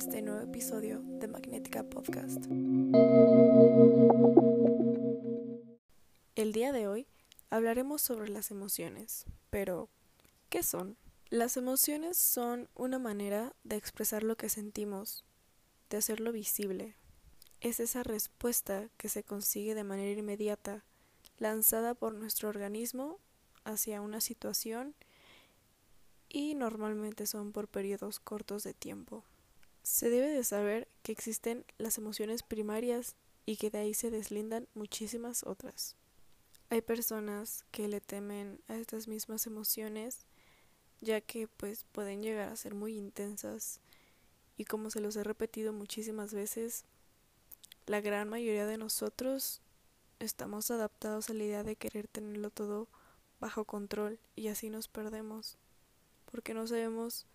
este nuevo episodio de Magnética Podcast. El día de hoy hablaremos sobre las emociones, pero ¿qué son? Las emociones son una manera de expresar lo que sentimos, de hacerlo visible. Es esa respuesta que se consigue de manera inmediata, lanzada por nuestro organismo hacia una situación y normalmente son por periodos cortos de tiempo. Se debe de saber que existen las emociones primarias y que de ahí se deslindan muchísimas otras. Hay personas que le temen a estas mismas emociones ya que pues pueden llegar a ser muy intensas y como se los he repetido muchísimas veces, la gran mayoría de nosotros estamos adaptados a la idea de querer tenerlo todo bajo control y así nos perdemos porque no sabemos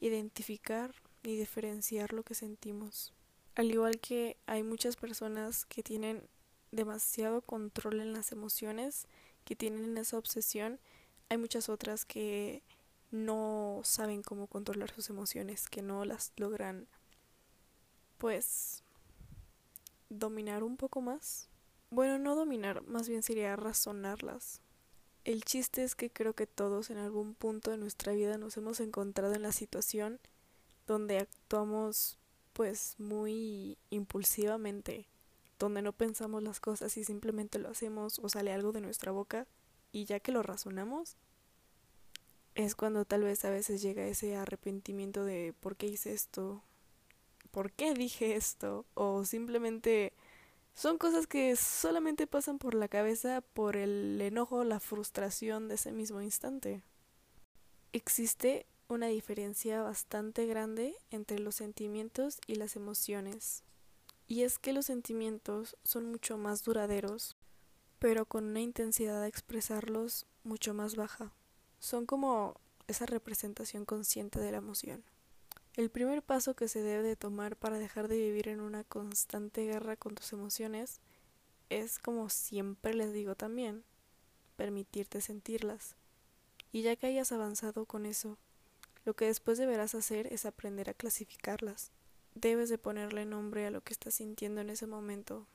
identificar ni diferenciar lo que sentimos. Al igual que hay muchas personas que tienen demasiado control en las emociones, que tienen esa obsesión, hay muchas otras que no saben cómo controlar sus emociones, que no las logran pues dominar un poco más. Bueno, no dominar, más bien sería razonarlas. El chiste es que creo que todos en algún punto de nuestra vida nos hemos encontrado en la situación donde actuamos pues muy impulsivamente, donde no pensamos las cosas y simplemente lo hacemos o sale algo de nuestra boca y ya que lo razonamos, es cuando tal vez a veces llega ese arrepentimiento de por qué hice esto, por qué dije esto, o simplemente son cosas que solamente pasan por la cabeza por el enojo, la frustración de ese mismo instante. Existe una diferencia bastante grande entre los sentimientos y las emociones. Y es que los sentimientos son mucho más duraderos, pero con una intensidad de expresarlos mucho más baja son como esa representación consciente de la emoción. El primer paso que se debe de tomar para dejar de vivir en una constante guerra con tus emociones es, como siempre les digo también, permitirte sentirlas. Y ya que hayas avanzado con eso, lo que después deberás hacer es aprender a clasificarlas. Debes de ponerle nombre a lo que estás sintiendo en ese momento.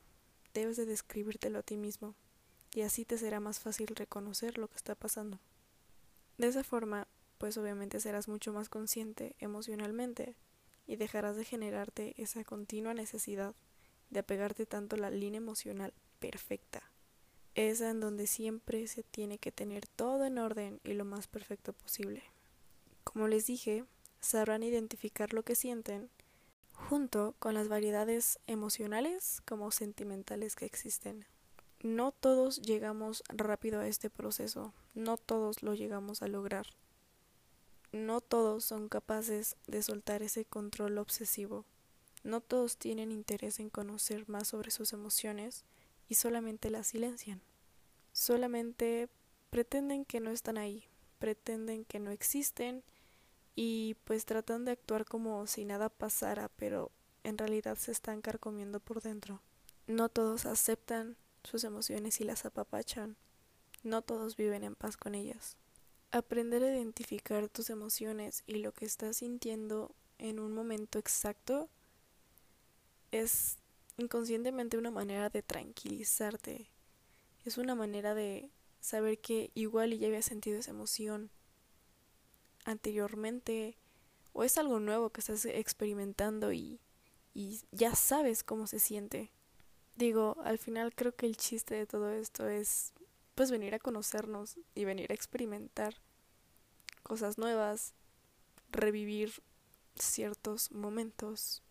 Debes de describírtelo a ti mismo. Y así te será más fácil reconocer lo que está pasando. De esa forma, pues obviamente serás mucho más consciente emocionalmente y dejarás de generarte esa continua necesidad de apegarte tanto a la línea emocional perfecta, esa en donde siempre se tiene que tener todo en orden y lo más perfecto posible. Como les dije, sabrán identificar lo que sienten junto con las variedades emocionales como sentimentales que existen. No todos llegamos rápido a este proceso, no todos lo llegamos a lograr. No todos son capaces de soltar ese control obsesivo. No todos tienen interés en conocer más sobre sus emociones y solamente las silencian. Solamente pretenden que no están ahí, pretenden que no existen y pues tratan de actuar como si nada pasara, pero en realidad se están carcomiendo por dentro. No todos aceptan sus emociones y las apapachan. No todos viven en paz con ellas. Aprender a identificar tus emociones y lo que estás sintiendo en un momento exacto es inconscientemente una manera de tranquilizarte. Es una manera de saber que igual ya había sentido esa emoción anteriormente o es algo nuevo que estás experimentando y, y ya sabes cómo se siente. Digo, al final creo que el chiste de todo esto es pues venir a conocernos y venir a experimentar cosas nuevas, revivir ciertos momentos.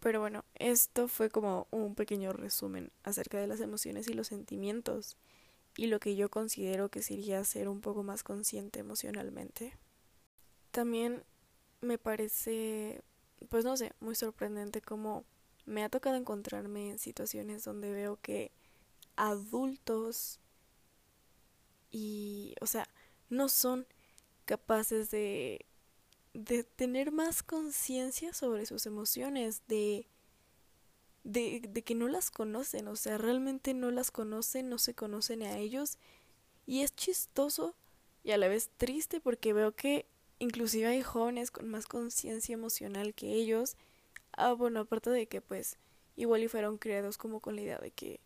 Pero bueno, esto fue como un pequeño resumen acerca de las emociones y los sentimientos y lo que yo considero que sería ser un poco más consciente emocionalmente. También me parece, pues no sé, muy sorprendente como me ha tocado encontrarme en situaciones donde veo que adultos y, o sea, no son capaces de, de tener más conciencia sobre sus emociones, de, de, de que no las conocen, o sea, realmente no las conocen, no se conocen a ellos. Y es chistoso y a la vez triste porque veo que inclusive hay jóvenes con más conciencia emocional que ellos. Ah, bueno, aparte de que pues igual y fueron creados como con la idea de que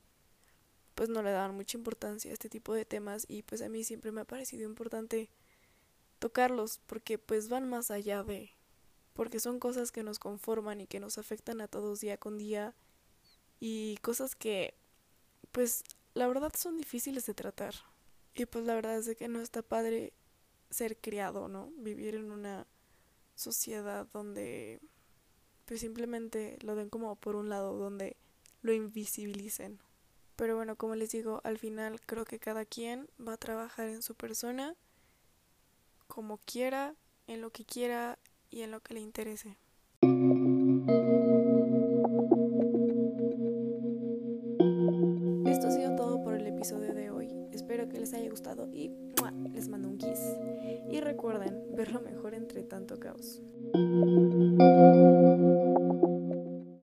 pues no le daban mucha importancia a este tipo de temas y pues a mí siempre me ha parecido importante tocarlos porque pues van más allá de porque son cosas que nos conforman y que nos afectan a todos día con día y cosas que pues la verdad son difíciles de tratar. Y pues la verdad es de que no está padre ser criado, ¿no? Vivir en una sociedad donde pues simplemente lo den como por un lado, donde lo invisibilicen. Pero bueno, como les digo, al final creo que cada quien va a trabajar en su persona como quiera, en lo que quiera y en lo que le interese. Espero que les haya gustado y les mando un kiss. Y recuerden ver lo mejor entre tanto caos.